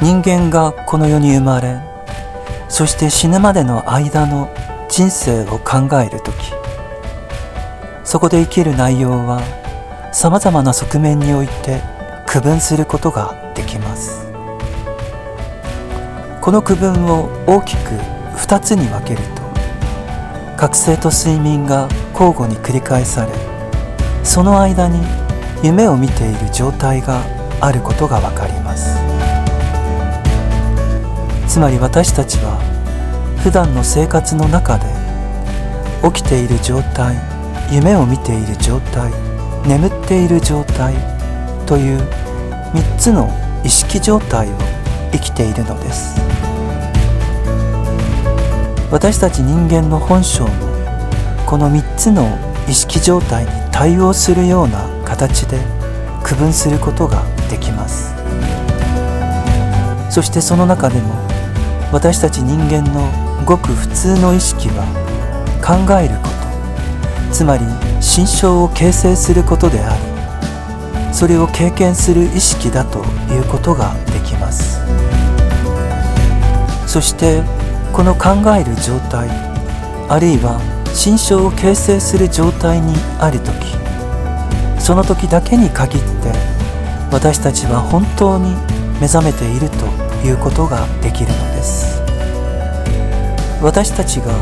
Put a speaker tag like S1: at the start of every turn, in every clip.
S1: 人間がこの世に生まれそして死ぬまでの間の人生を考える時そこで生きる内容はさまざまな側面において区分することができます。この区分を大きく2つに分けると覚醒と睡眠が交互に繰り返されその間に夢を見ている状態があることが分かります。つまり私たちは普段の生活の中で起きている状態夢を見ている状態眠っている状態という3つの意識状態を生きているのです。私たち人間の本性もこの3つの意識状態に対応するような形で区分することができます。そしてその中でも私たち人間のごく普通の意識は考えること。つまり心象を形成することでありそれを経験する意識だということができます。そしてこの考える状態あるいは心象を形成する状態にある時その時だけに限って私たちは本当に目覚めているということができるのです。私たちが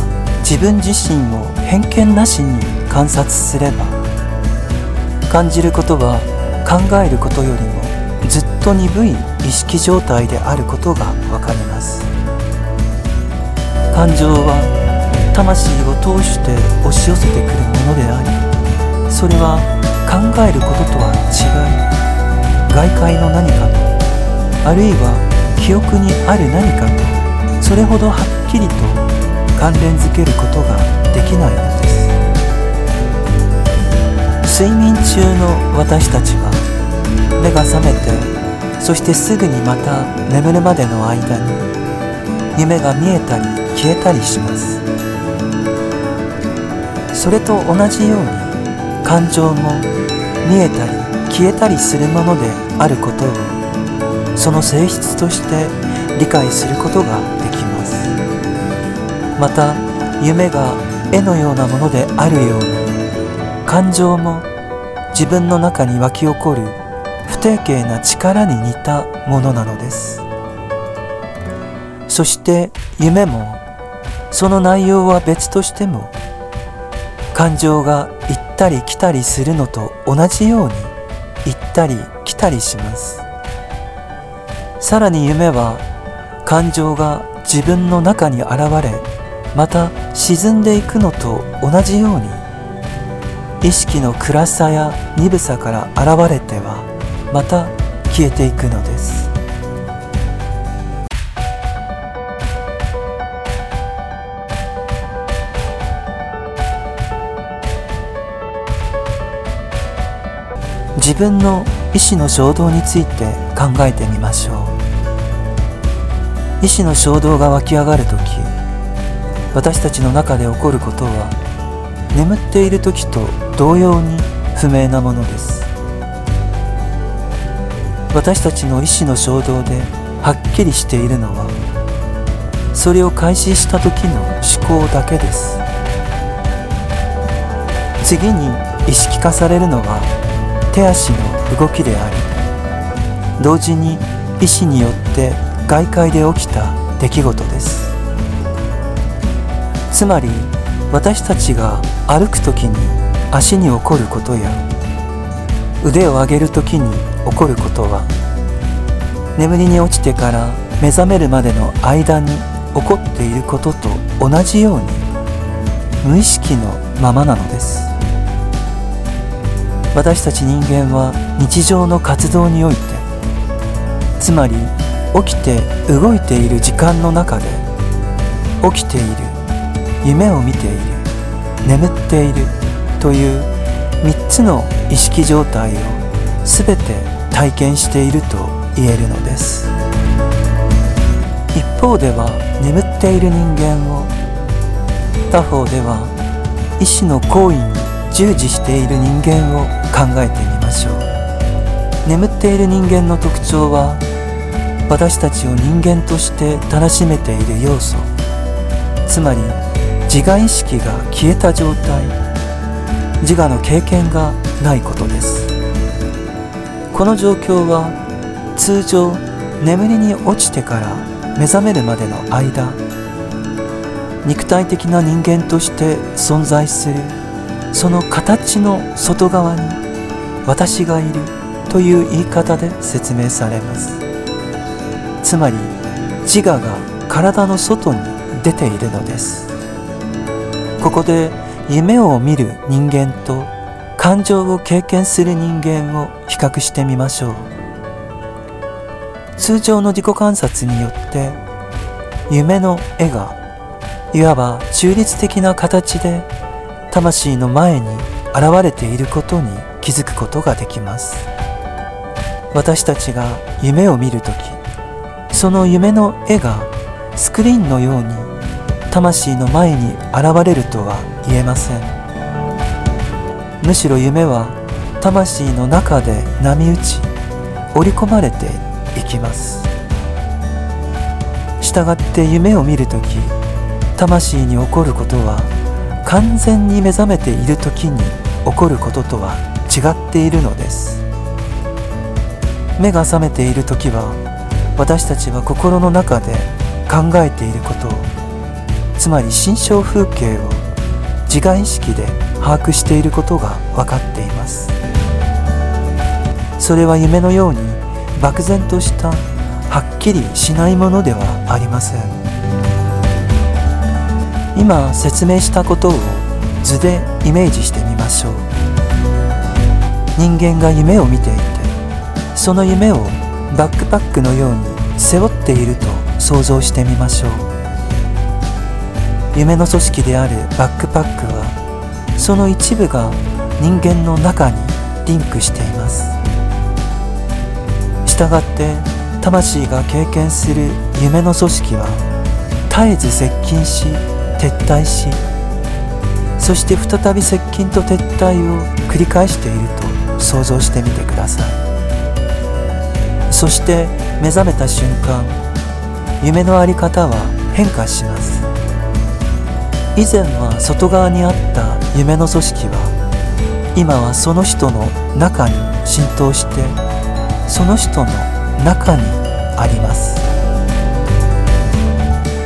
S1: 自分自身を偏見なしに観察すれば感じることは考えることよりもずっと鈍い意識状態であることがわかります。感情は魂を通して押し寄せてくるものでありそれは考えることとは違い外界の何かあるいは記憶にある何かとそれほどはっきりと関連づけることができないのです睡眠中の私たちは目が覚めてそしてすぐにまた眠るまでの間に夢が見えたり消えたりします。それと同じように感情も見えたり消えたりするものであることをその性質として理解することができます。また夢が絵のようなものであるように感情も自分の中に湧き起こる不定形な力に似たものなのです。そして夢もその内容は別としても感情が行ったり来たりするのと同じように行ったり来たりします。さらに夢は感情が自分の中に現れまた沈んでいくのと同じように意識の暗さや鈍さから現れてはまた消えていくのです。自分の意志の衝動について考えてみましょう。意志の衝動が湧き上がる時私たちの中で起こることは眠っている時と同様に不明なものです。私たちの意志の衝動ではっきりしているのはそれを開始した時の思考だけです。次に意識化されるのは手足の動きであり同時に意志によって外界で起きた出来事です。つまり私たちが歩く時に足に起こることや腕を上げる時に起こることは眠りに落ちてから目覚めるまでの間に起こっていることと同じように無意識のままなのです。私たち人間は日常の活動においてつまり起きて動いている時間の中で起きている夢を見ている眠っているという3つの意識状態を全て体験していると言えるのです。一方では眠っている人間を他方では意志の行為に従事している人間を考えてみましょう。眠っている人間の特徴は私たちを人間として楽しめている要素。つまり自我意識が消えた状態。自我の経験がないことです。この状況は通常眠りに落ちてから目覚めるまでの間肉体的な人間として存在するその形の外側に私がいるという言い方で説明されます。つまり自我が体の外に出ているのです。ここで夢を見る人間と感情を経験する人間を比較してみましょう。通常の自己観察によって夢の絵がいわば中立的な形で魂の前に現れていることに気づくことができます。私たちが夢を見るときその夢の絵がスクリーンのように魂の前に現れるとは言えません。むしろ夢は魂の中で波打ち織り込まれていきます。したがって夢を見るとき魂に起こることは完全に目覚めている時に起こることとは違っているのです。目が覚めている時は私たちは心の中で考えていることをつまり心象風景を自我意識で把握していることが分かっています。それは夢のように漠然としたはっきりしないものではありません。今説明したことを図でイメージしてみましょう。人間が夢を見ていてその夢をバックパックのように背負っていると想像してみましょう。夢の組織であるバックパックはその一部が人間の中にリンクしています。したがって魂が経験する夢の組織は絶えず接近し撤退しそして再び接近と撤退を繰り返していると想像してみてください。そして目覚めた瞬間夢の在り方は変化します。以前は外側にあった夢の組織は今はその人の中に浸透してその人の中にあります。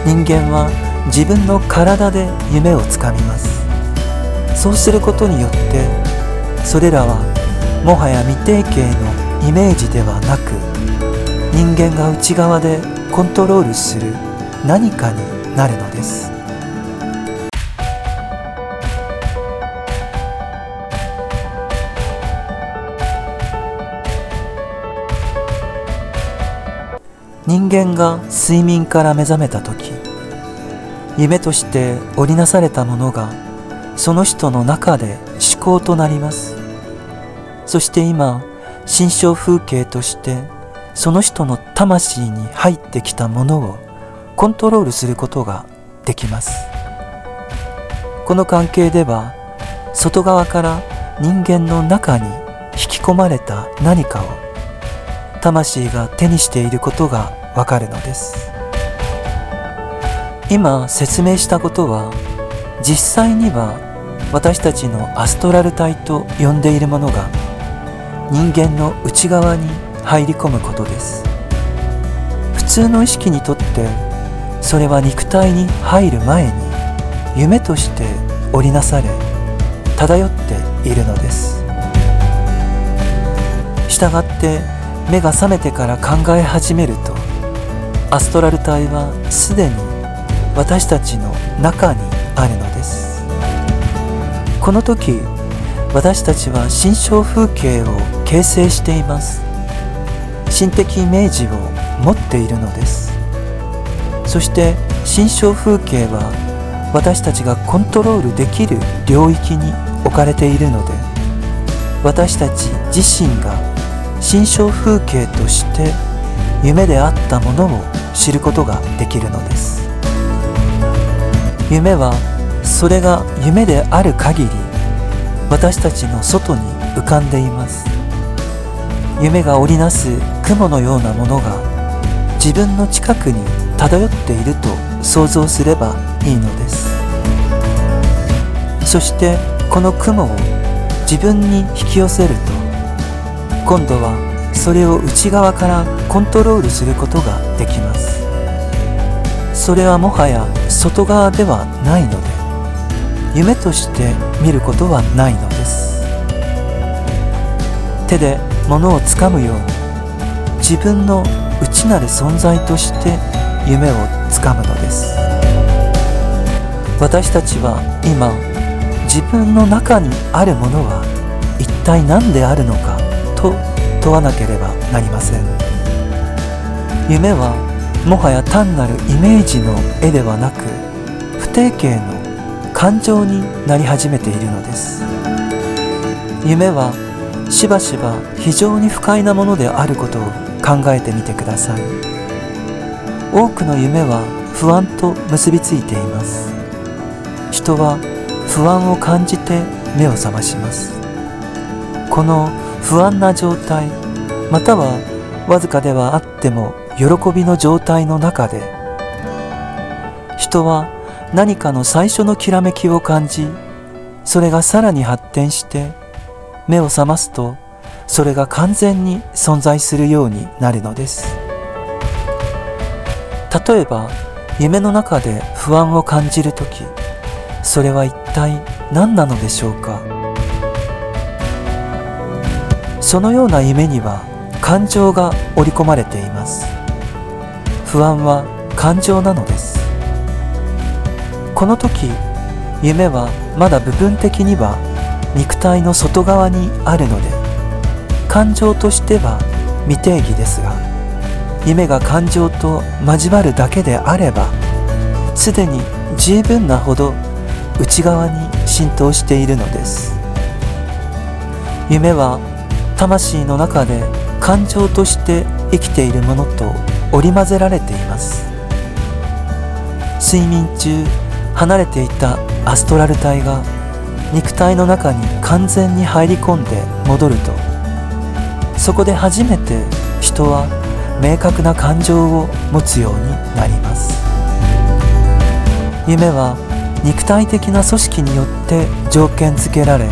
S1: 人間は自分の体で夢をつかみます。そうすることによってそれらはもはや未定型のイメージではなく人間が内側でコントロールする何かになるのです。人間が睡眠から目覚めた時夢として織りなされたものがその人の中で思考となります。そして今心象風景としてその人の魂に入ってきたものをコントロールすることができます。この関係では外側から人間の中に引き込まれた何かを魂が手にしていることがわかるのです。今説明したことは実際には私たちのアストラル体と呼んでいるものが人間の内側に入り込むことです。普通の意識にとってそれは肉体に入る前に夢として織りなされ漂っているのです。したがって目が覚めてから考え始めるとアストラル体はすでに私たちの中にあるのです。この時私たちは心象風景を形成しています。心的イメージを持っているのです。そして心象風景は私たちがコントロールできる領域に置かれているので私たち自身が心象風景として夢であったものを知ることができるのです。夢はそれが夢である限り私たちの外に浮かんでいます。夢が織りなす雲のようなものが自分の近くに漂っていると想像すればいいのです。そしてこの雲を自分に引き寄せると今度はそれを内側からコントロールすることができます。それはもはや外側ではないので夢として見ることはないのです。手で物をつかむように自分の内なる存在として夢をつかむのです。私たちは今自分の中にあるものは一体何であるのかと問わなければなりません。夢はもはや単なるイメージの絵ではなく不定形の感情になり始めているのです。夢はしばしば非常に不快なものであることを考えてみてください。多くの夢は不安と結びついています。人は不安を感じて目を覚まします。この不安な状態またはわずかではあっても喜びの状態の中で人は何かの最初のきらめきを感じそれがさらに発展して目を覚ますとそれが完全に存在するようになるのです。例えば夢の中で不安を感じる時それは一体何なのでしょうか？そのような夢には感情が織り込まれています。不安は感情なのです。この時夢はまだ部分的には肉体の外側にあるので感情としては未定義ですが夢が感情と交わるだけであればすでに十分なほど内側に浸透しているのです。夢は魂の中で感情として生きているものと織り交ぜられています。睡眠中離れていたアストラル体が肉体の中に完全に入り込んで戻ると。そこで初めて人は明確な感情を持つようになります。夢は肉体的な組織によって条件付けられ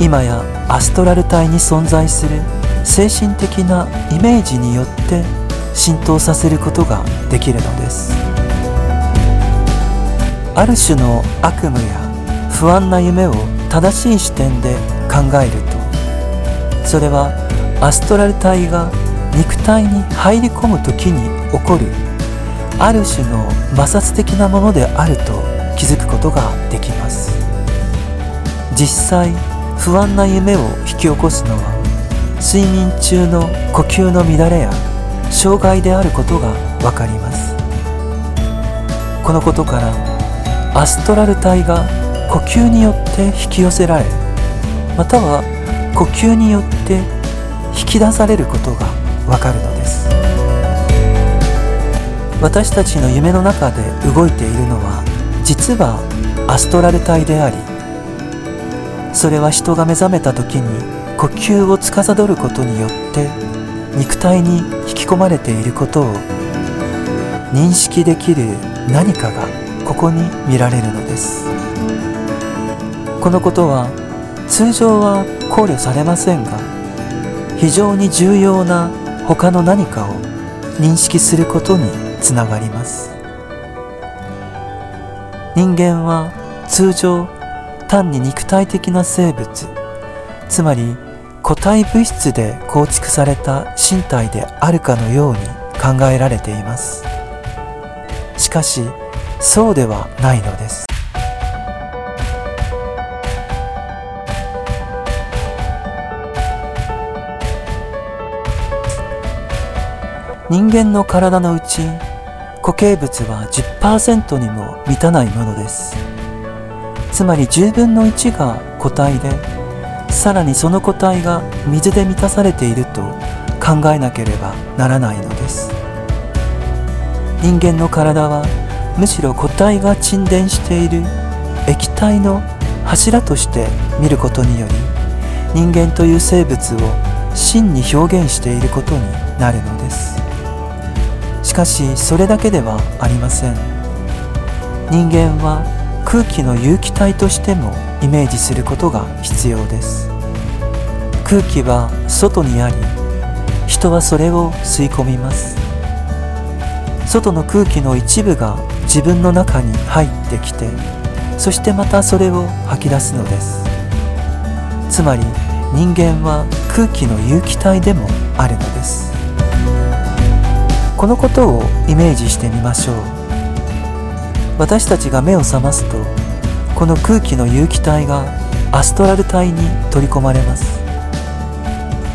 S1: 今やアストラル体に存在する精神的なイメージによって浸透させることができるのです。ある種の悪夢や不安な夢を正しい視点で考えるとそれはアストラル体が肉体に入り込む時に起こるある種の摩擦的なものであると気づくことができます。実際不安な夢を引き起こすのは睡眠中の呼吸の乱れや障害であることがわかります。このことからアストラル体が呼吸によって引き寄せられまたは呼吸によって引き出されることがわかるのです。私たちの夢の中で動いているのは実はアストラル体でありそれは人が目覚めた時に呼吸を司ることによって肉体に引き込まれていることを認識できる何かがここに見られるのです。このことは通常は考慮されませんが非常に重要な他の何かを認識することにつながります。人間は通常単に肉体的な生物つまり固体物質で構築された身体であるかのように考えられています。しかしそうではないのです。人間の体のうち固形物は10%にも満たないものです。つまり10分の1が固体でさらにその固体が水で満たされていると考えなければならないのです。人間の体はむしろ固体が沈殿している液体の柱として見ることにより人間という生物を真に表現していることになるのです。しかしそれだけではありません。人間は空気の有機体としてもイメージすることが必要です。空気は外にあり人はそれを吸い込みます。外の空気の一部が自分の中に入ってきてそしてまたそれを吐き出すのです。つまり人間は空気の有機体でもあるのです。このことをイメージしてみましょう。私たちが目を覚ますとこの空気の有機体がアストラル体に取り込まれます。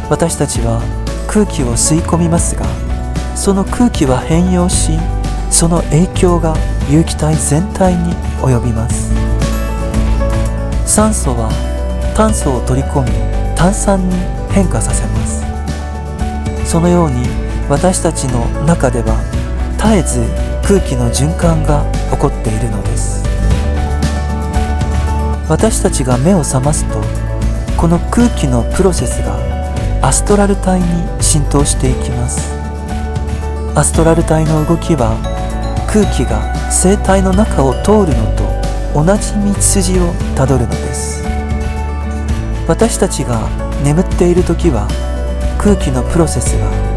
S1: 私たちは空気を吸い込みますがその空気は変容しその影響が有機体全体に及びます。酸素は炭素を取り込み炭酸に変化させます。そのように私たちの中では絶えず空気の循環が起こっているのです。私たちが目を覚ますとこの空気のプロセスがアストラル体に浸透していきます。アストラル体の動きは空気が生体の中を通るのと同じ道筋をたどるのです。私たちが眠っている時は空気のプロセスは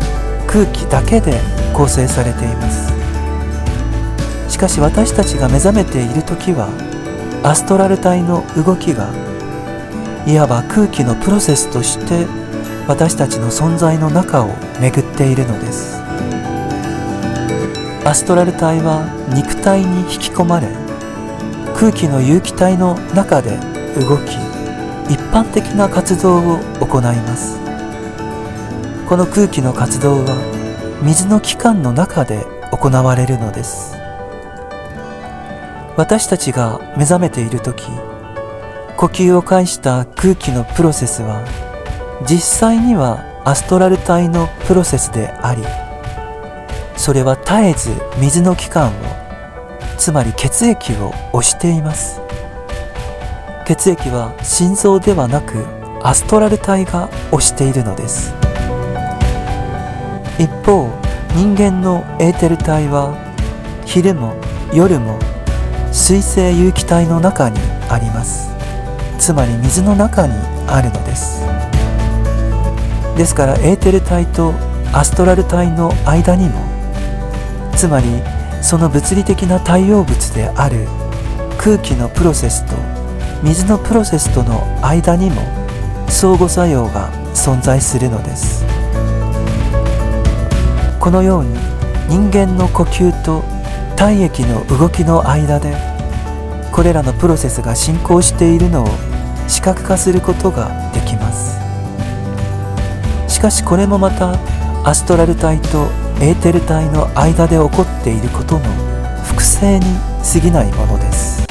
S1: 空気だけで構成されています。しかし私たちが目覚めている時はアストラル体の動きがいわば空気のプロセスとして私たちの存在の中を巡っているのです。アストラル体は肉体に引き込まれ空気の有機体の中で動き一般的な活動を行います。この空気の活動は水の器官の中で行われるのです。私たちが目覚めている時呼吸を介した空気のプロセスは実際にはアストラル体のプロセスでありそれは絶えず水の器官をつまり血液を押しています。血液は心臓ではなくアストラル体が押しているのです。一方人間のエーテル体は昼も夜も水性有機体の中にあります。つまり水の中にあるのです。ですからエーテル体とアストラル体の間にもつまりその物理的な対応物である空気のプロセスと水のプロセスとの間にも相互作用が存在するのです。このように人間の呼吸と体液の動きの間でこれらのプロセスが進行しているのを視覚化することができます。しかしこれもまたアストラル体とエーテル体の間で起こっていることの複製に過ぎないものです。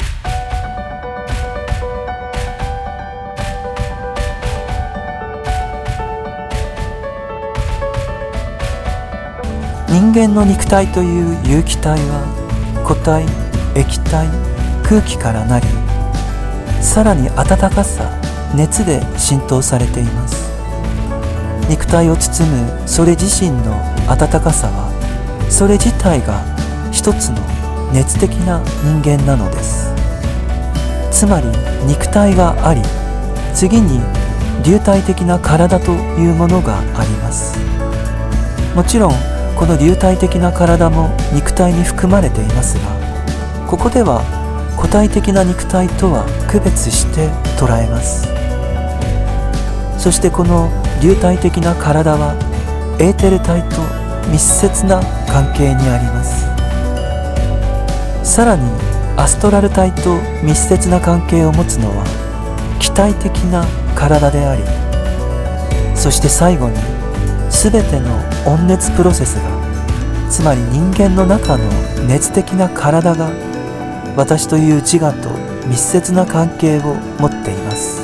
S1: 人間の肉体という有機体は固体液体空気からなりさらに温かさ熱で浸透されています。肉体を包むそれ自身の温かさはそれ自体が一つの熱的な人間なのです。つまり肉体があり次に流体的な体というものがあります。もちろんこの流体的な体も肉体に含まれていますがここでは固体的な肉体とは区別して捉えます。そしてこの流体的な体はエーテル体と密接な関係にあります。さらにアストラル体と密接な関係を持つのは気体的な体でありそして最後に全ての温熱プロセスがつまり人間の中の熱的な体が私という自我と密接な関係を持っています。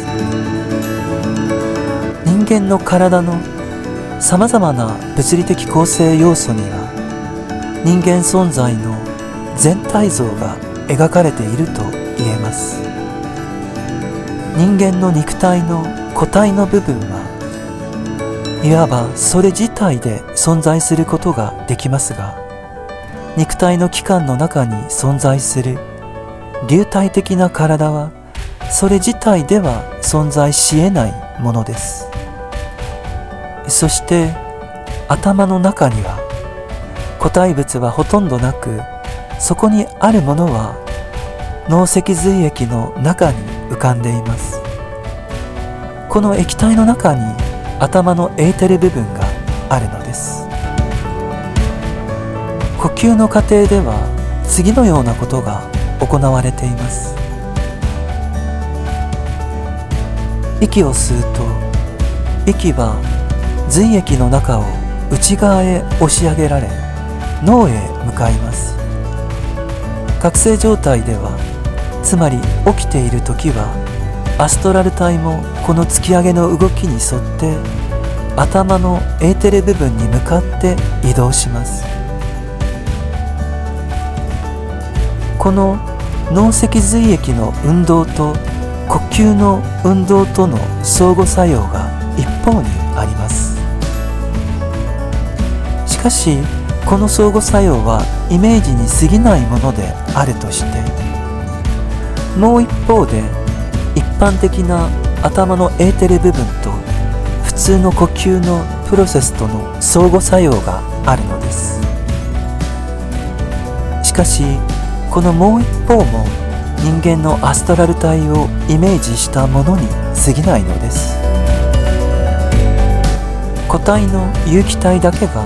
S1: 人間の体のさまざまな物理的構成要素には人間存在の全体像が描かれていると言えます。人間の肉体の個体の部分はいわばそれ自体で存在することができますが肉体の器官の中に存在する流体的な体はそれ自体では存在し得ないものです。そして頭の中には固体物はほとんどなくそこにあるものは脳脊髄液の中に浮かんでいます。この液体の中に頭のエーテル部分があるのです。呼吸の過程では次のようなことが行われています。息を吸うと息は髄液の中を内側へ押し上げられ脳へ向かいます。覚醒状態ではつまり起きている時はアストラル体もこの突き上げの動きに沿って頭のエーテル部分に向かって移動します。この脳脊髄液の運動と呼吸の運動との相互作用が一方にあります。しかしこの相互作用はイメージに過ぎないものであるとしてもう一方で般的な頭のエーテル部分と普通の呼吸のプロセスとの相互作用があるのです。しかしこのもう一方も人間のアストラル体をイメージしたものに過ぎないのです。固体の有機体だけが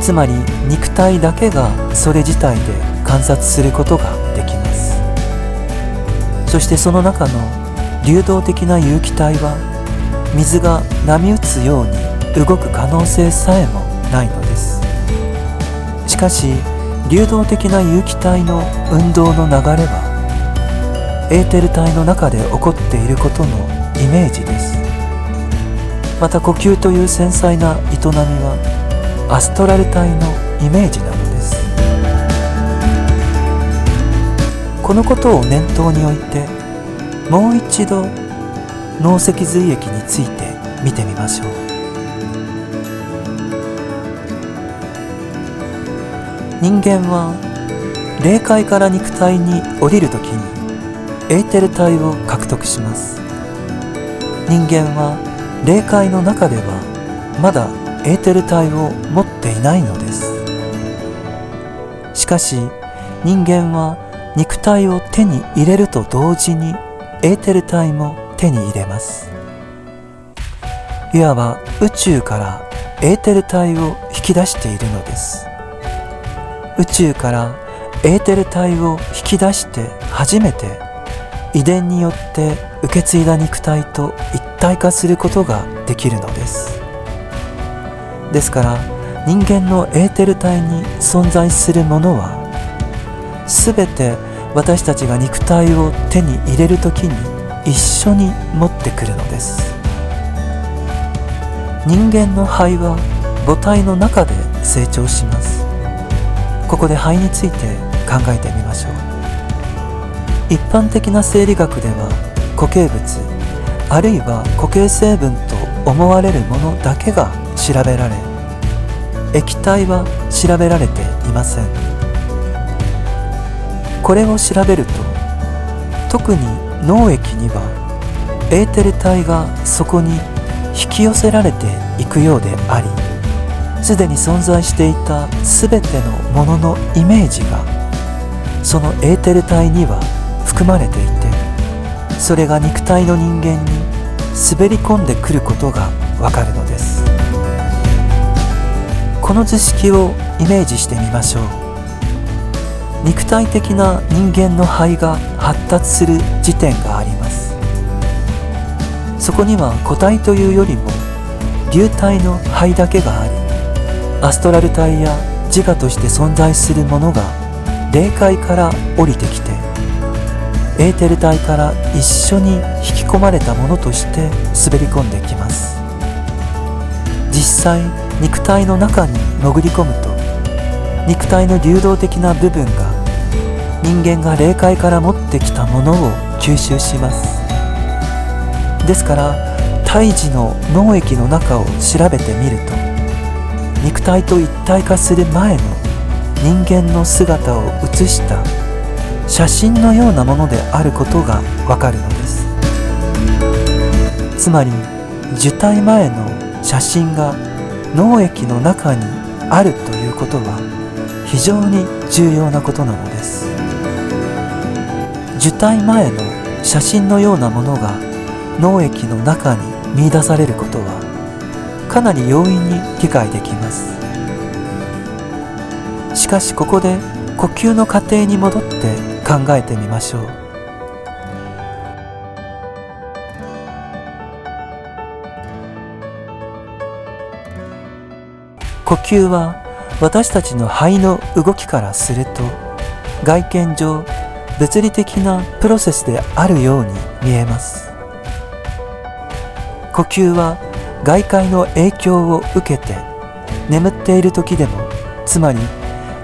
S1: つまり肉体だけがそれ自体で観察することができます。そしてその中の流動的な有機体は水が波打つように動く可能性さえもないのです。しかし流動的な有機体の運動の流れはエーテル体の中で起こっていることのイメージです。また呼吸という繊細な営みはアストラル体のイメージなのです。このことを念頭に置いてもう一度脳脊髄液について見てみましょう。人間は霊界から肉体に降りるときにエーテル体を獲得します。人間は霊界の中ではまだエーテル体を持っていないのです。しかし人間は肉体を手に入れると同時にエーテル体も手に入れます。いわば宇宙からエーテル体を引き出しているのです。宇宙からエーテル体を引き出して初めて遺伝によって受け継いだ肉体と一体化することができるのです。ですから人間のエーテル体に存在するものは全て私たちが肉体を手に入れる時に一緒に持ってくるのです。人間の肺は母体の中で成長します。ここで肺について考えてみましょう。一般的な生理学では固形物あるいは固形成分と思われるものだけが調べられ液体は調べられていません。これを調べると特に脳液にはエーテル体がそこに引き寄せられていくようでありすでに存在していた全てのもののイメージがそのエーテル体には含まれていてそれが肉体の人間に滑り込んでくることがわかるのです。この図式をイメージしてみましょう。肉体的な人間の肺が発達する時点があります。そこには個体というよりも流体の肺だけがありアストラル体や自我として存在するものが霊界から降りてきてエーテル体から一緒に引き込まれたものとして滑り込んできます。実際肉体の中に潜り込むと肉体の流動的な部分が人間が霊界から持ってきたものを吸収します。ですから胎児の脳液の中を調べてみると肉体と一体化する前の人間の姿を写した写真のようなものであることがわかるのです。つまり受胎前の写真が脳液の中にあるということは非常に重要なことなのです。受胎前の写真のようなものが脳液の中に見出されることはかなり容易に理解できます。しかしここで呼吸の過程に戻って考えてみましょう。呼吸は私たちの肺の動きからすると外見上物理的なプロセスであるように見えます。呼吸は外界の影響を受けて眠っている時でもつまり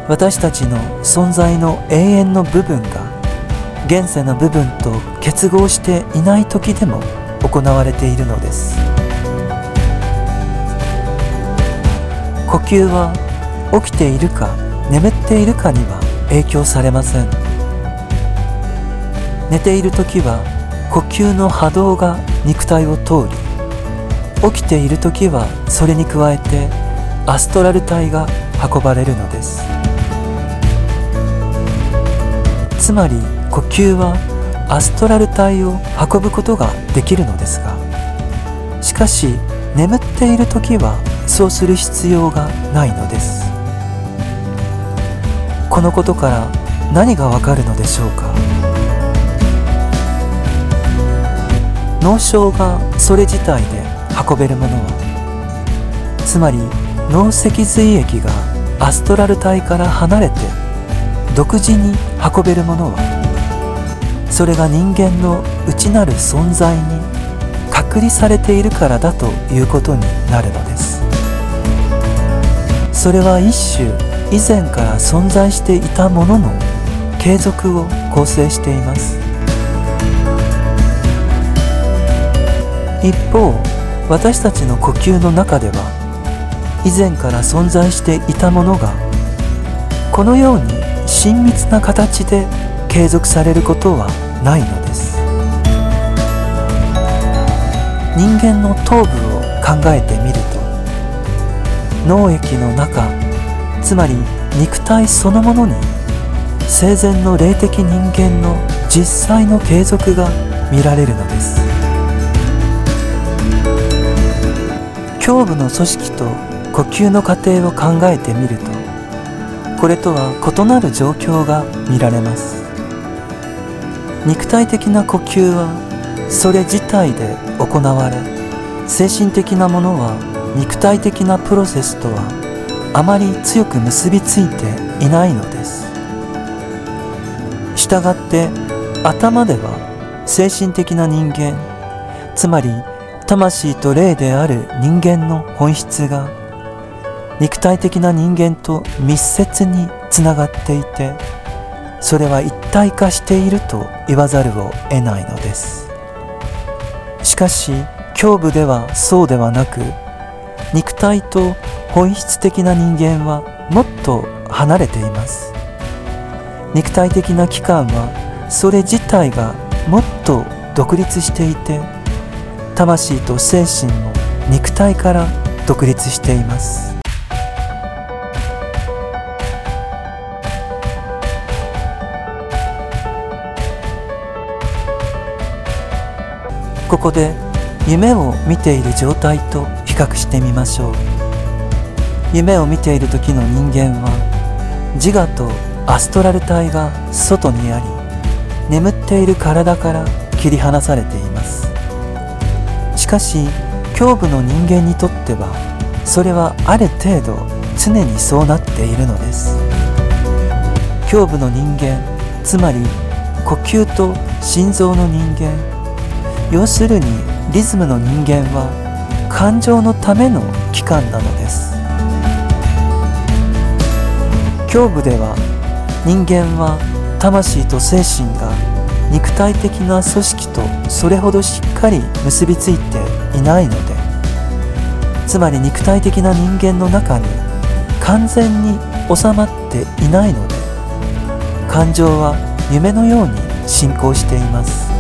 S1: 私たちの存在の永遠の部分が現世の部分と結合していない時でも行われているのです。呼吸は起きているか眠っているかには影響されません。寝ている時は呼吸の波動が肉体を通り起きている時はそれに加えてアストラル体が運ばれるのです。つまり呼吸はアストラル体を運ぶことができるのですがしかし眠っている時はそうする必要がないのです。このことから何がわかるのでしょうか？脳症がそれ自体で運べるものはつまり脳脊髄液がアストラル体から離れて独自に運べるものはそれが人間の内なる存在に隔離されているからだということになるのです。それは一種以前から存在していたものの継続を構成しています。一方私たちの呼吸の中では以前から存在していたものがこのように親密な形で継続されることはないのです。人間の頭部を考えてみると脳液の中つまり肉体そのものに生前の霊的人間の実際の継続が見られるのです。胸部の組織と呼吸の過程を考えてみるとこれとは異なる状況が見られます。肉体的な呼吸はそれ自体で行われ精神的なものは肉体的なプロセスとはあまり強く結びついていないのです。したがって頭では精神的な人間つまり魂と霊である人間の本質が肉体的な人間と密接につながっていてそれは一体化していると言わざるを得ないのです。しかし胸部ではそうではなく肉体と本質的な人間はもっと離れています。肉体的な器官はそれ自体がもっと独立していて魂と精神も肉体から独立しています。ここで夢を見ている状態と比較してみましょう。夢を見ている時の人間は自我とアストラル体が外にあり眠っている体から切り離されています。しかし胸部の人間にとってはそれはある程度常にそうなっているのです。胸部の人間つまり呼吸と心臓の人間要するにリズムの人間は感情のための器官なのです。胸部では人間は魂と精神が肉体的な組織とそれほどしっかり結びついていないのでつまり肉体的な人間の中に完全に収まっていないので感情は夢のように進行しています。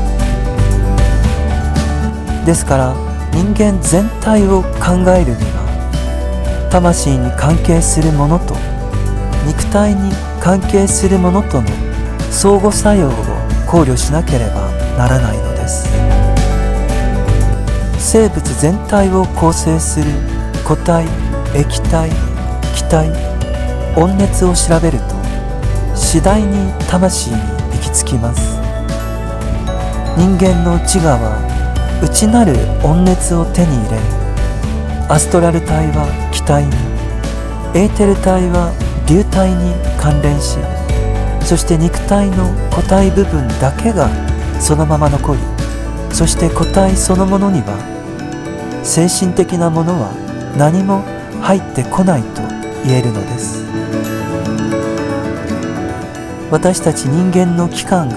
S1: ですから人間全体を考えるには魂に関係するものと肉体に関係するものとの相互作用を考慮しなければならないのです。生物全体を構成する固体液体気体温熱を調べると次第に魂に行き着きます。人間の自我は内なる温熱を手に入れアストラル体は気体にエーテル体は流体に関連しそして肉体の固体部分だけがそのまま残りそして固体そのものには精神的なものは何も入ってこないと言えるのです。私たち人間の器官が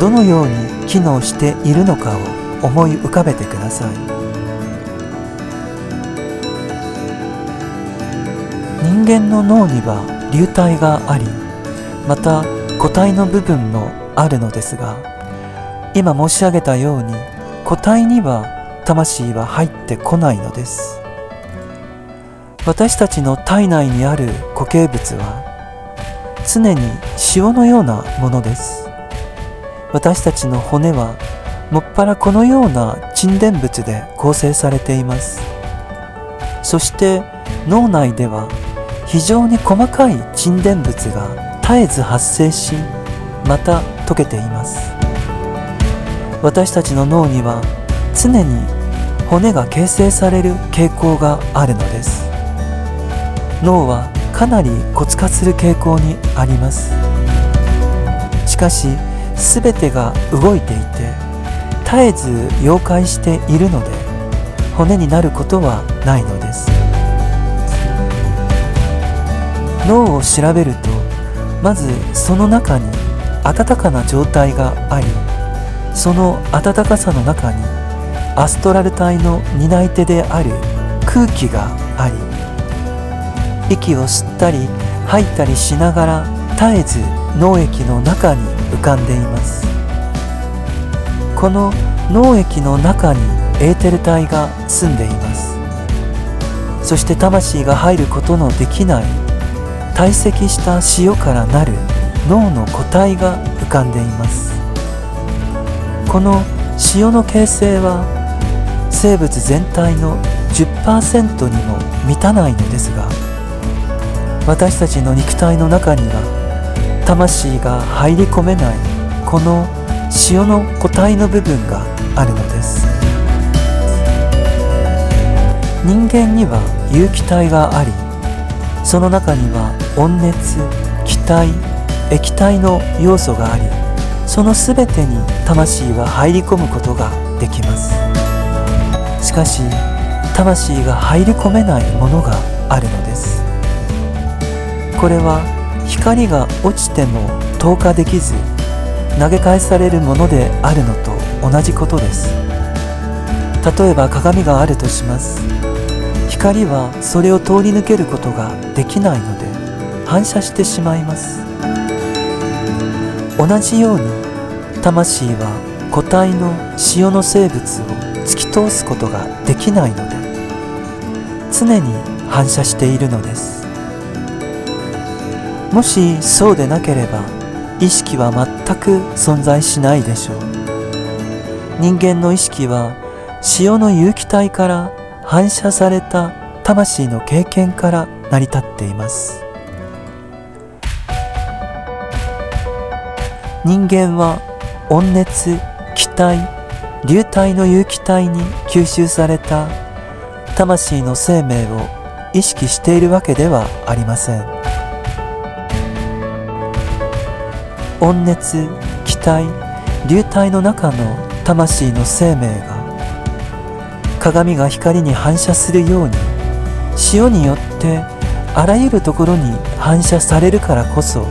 S1: どのように機能しているのかを思い浮かべてください。人間の脳には流体がありまた固体の部分もあるのですが今申し上げたように固体には魂は入ってこないのです。私たちの体内にある固形物は常に塩のようなものです。私たちの骨はもっぱらこのような沈殿物で構成されています。そして脳内では非常に細かい沈殿物が絶えず発生しまた溶けています。私たちの脳には常に骨が形成される傾向があるのです。脳はかなり骨化する傾向にあります。しかし全てが動いていて絶えず溶解しているので骨になることはないのです。脳を調べるとまずその中に温かな状態がありその温かさの中にアストラル体の担い手である空気があり息を吸ったり吐いたりしながら絶えず脳液の中に浮かんでいます。この脳液の中にエーテル体が住んでいます。そして魂が入ることのできない堆積した塩からなる脳の固体が浮かんでいます。この塩の形成は生物全体の10%にも満たないのですが私たちの肉体の中には魂が入り込めないこの塩の固体の部分があるのです。人間には有機体がありその中には温熱気体液体の要素がありその全てに魂は入り込むことができます。しかし魂が入り込めないものがあるのです。これは光が落ちても透過できず投げ返されるものであるのと同じことです。例えば鏡があるとします。光はそれを通り抜けることができないので反射してしまいます。同じように魂は固体の塩の生物を突き通すことができないので常に反射しているのです。もしそうでなければ意識は全く存在しないでしょう。人間の意識は塩の有機体から反射された魂の経験から成り立っています。人間は温熱気体流体の有機体に吸収された魂の生命を意識しているわけではありません。温熱気体流体の中の魂の生命が鏡が光に反射するように塩によってあらゆるところに反射されるからこそ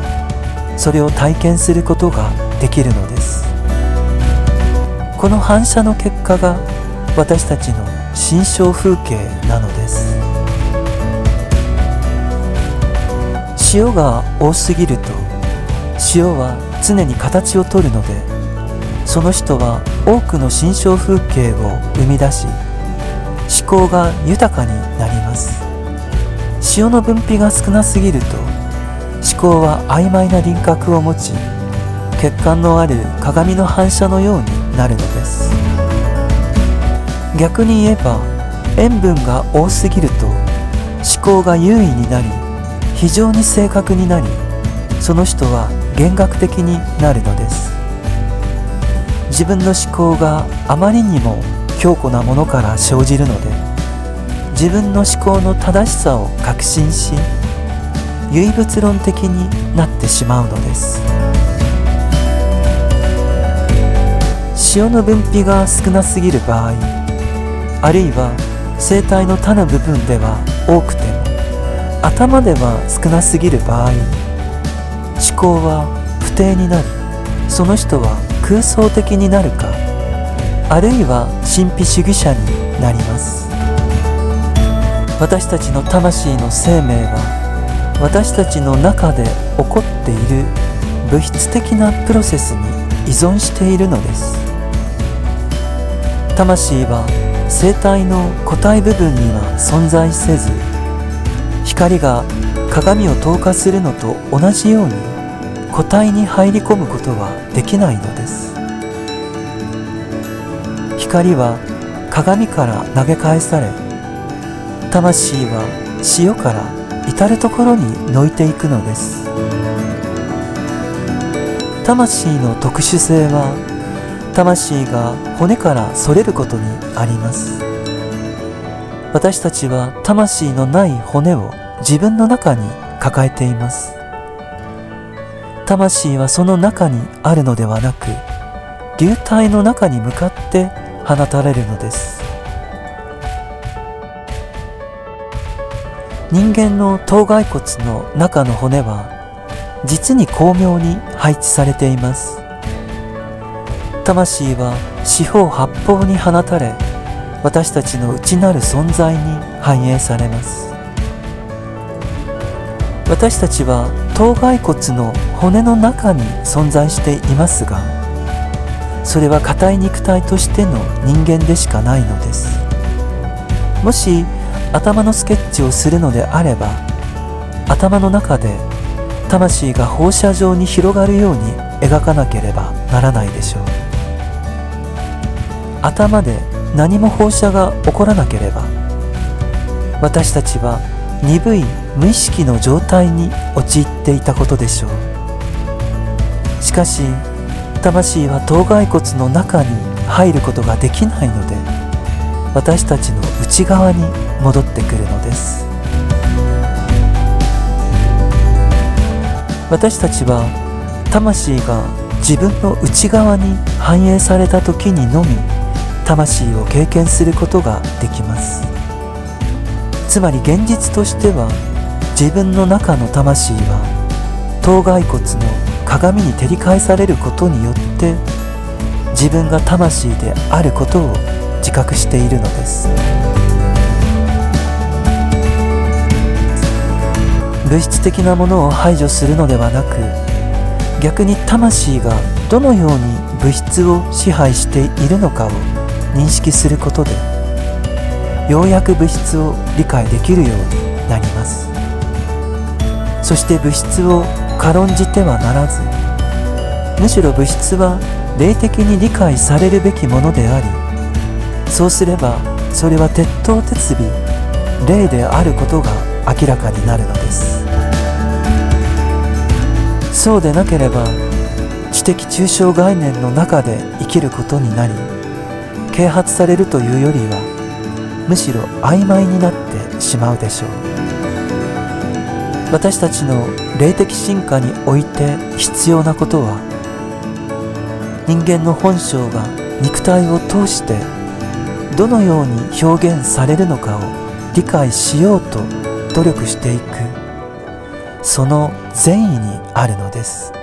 S1: それを体験することができるのです。この反射の結果が私たちの心象風景なのです。塩が多すぎると塩は常に形をとるのでその人は多くの心象風景を生み出し思考が豊かになります。塩の分泌が少なすぎると思考は曖昧な輪郭を持ち血管のある鏡の反射のようになるのです。逆に言えば塩分が多すぎると思考が優位になり非常に正確になりその人は弦楽的になるのです。自分の思考があまりにも強固なものから生じるので自分の思考の正しさを確信し唯物論的になってしまうのです。塩の分泌が少なすぎる場合あるいは声帯の他の部分では多くても頭では少なすぎる場合思考は不定になりその人は空想的になるかあるいは神秘主義者になります。私たちの魂の生命は私たちの中で起こっている物質的なプロセスに依存しているのです。魂は生体の固体部分には存在せず光が鏡を透過するのと同じように固体に入り込むことはできないのです。光は鏡から投げ返され魂は塩から至る所にのいていくのです。魂の特殊性は魂が骨からそれることにあります。私たちは魂のない骨を自分の中に抱えています。魂はその中にあるのではなく流体の中に向かって放たれるのです。人間の頭蓋骨の中の骨は実に巧妙に配置されています。魂は四方八方に放たれ私たちの内なる存在に反映されます。私たちは頭蓋骨の骨の中に存在していますがそれは硬い肉体としての人間でしかないのです。もし頭のスケッチをするのであれば頭の中で魂が放射状に広がるように描かなければならないでしょう。頭で何も放射が起こらなければ私たちは鈍い無意識の状態に陥っていたことでしょう。しかし魂は頭蓋骨の中に入ることができないので私たちの内側に戻ってくるのです。私たちは魂が自分の内側に反映された時にのみ魂を経験することができます。つまり現実としては自分の中の魂は頭蓋骨の鏡に照り返されることによって自分が魂であることを自覚しているのです。物質的なものを排除するのではなく逆に魂がどのように物質を支配しているのかを認識することでようやく物質を理解できるようになります。そして物質を軽んじてはならずむしろ物質は霊的に理解されるべきものでありそうすればそれは鉄頭鉄尾霊であることが明らかになるのです。そうでなければ知的抽象概念の中で生きることになり啓発されるというよりはむしろ曖昧になってしまうでしょう。私たちの霊的進化において必要なことは人間の本性が肉体を通してどのように表現されるのかを理解しようと努力していくその善意にあるのです。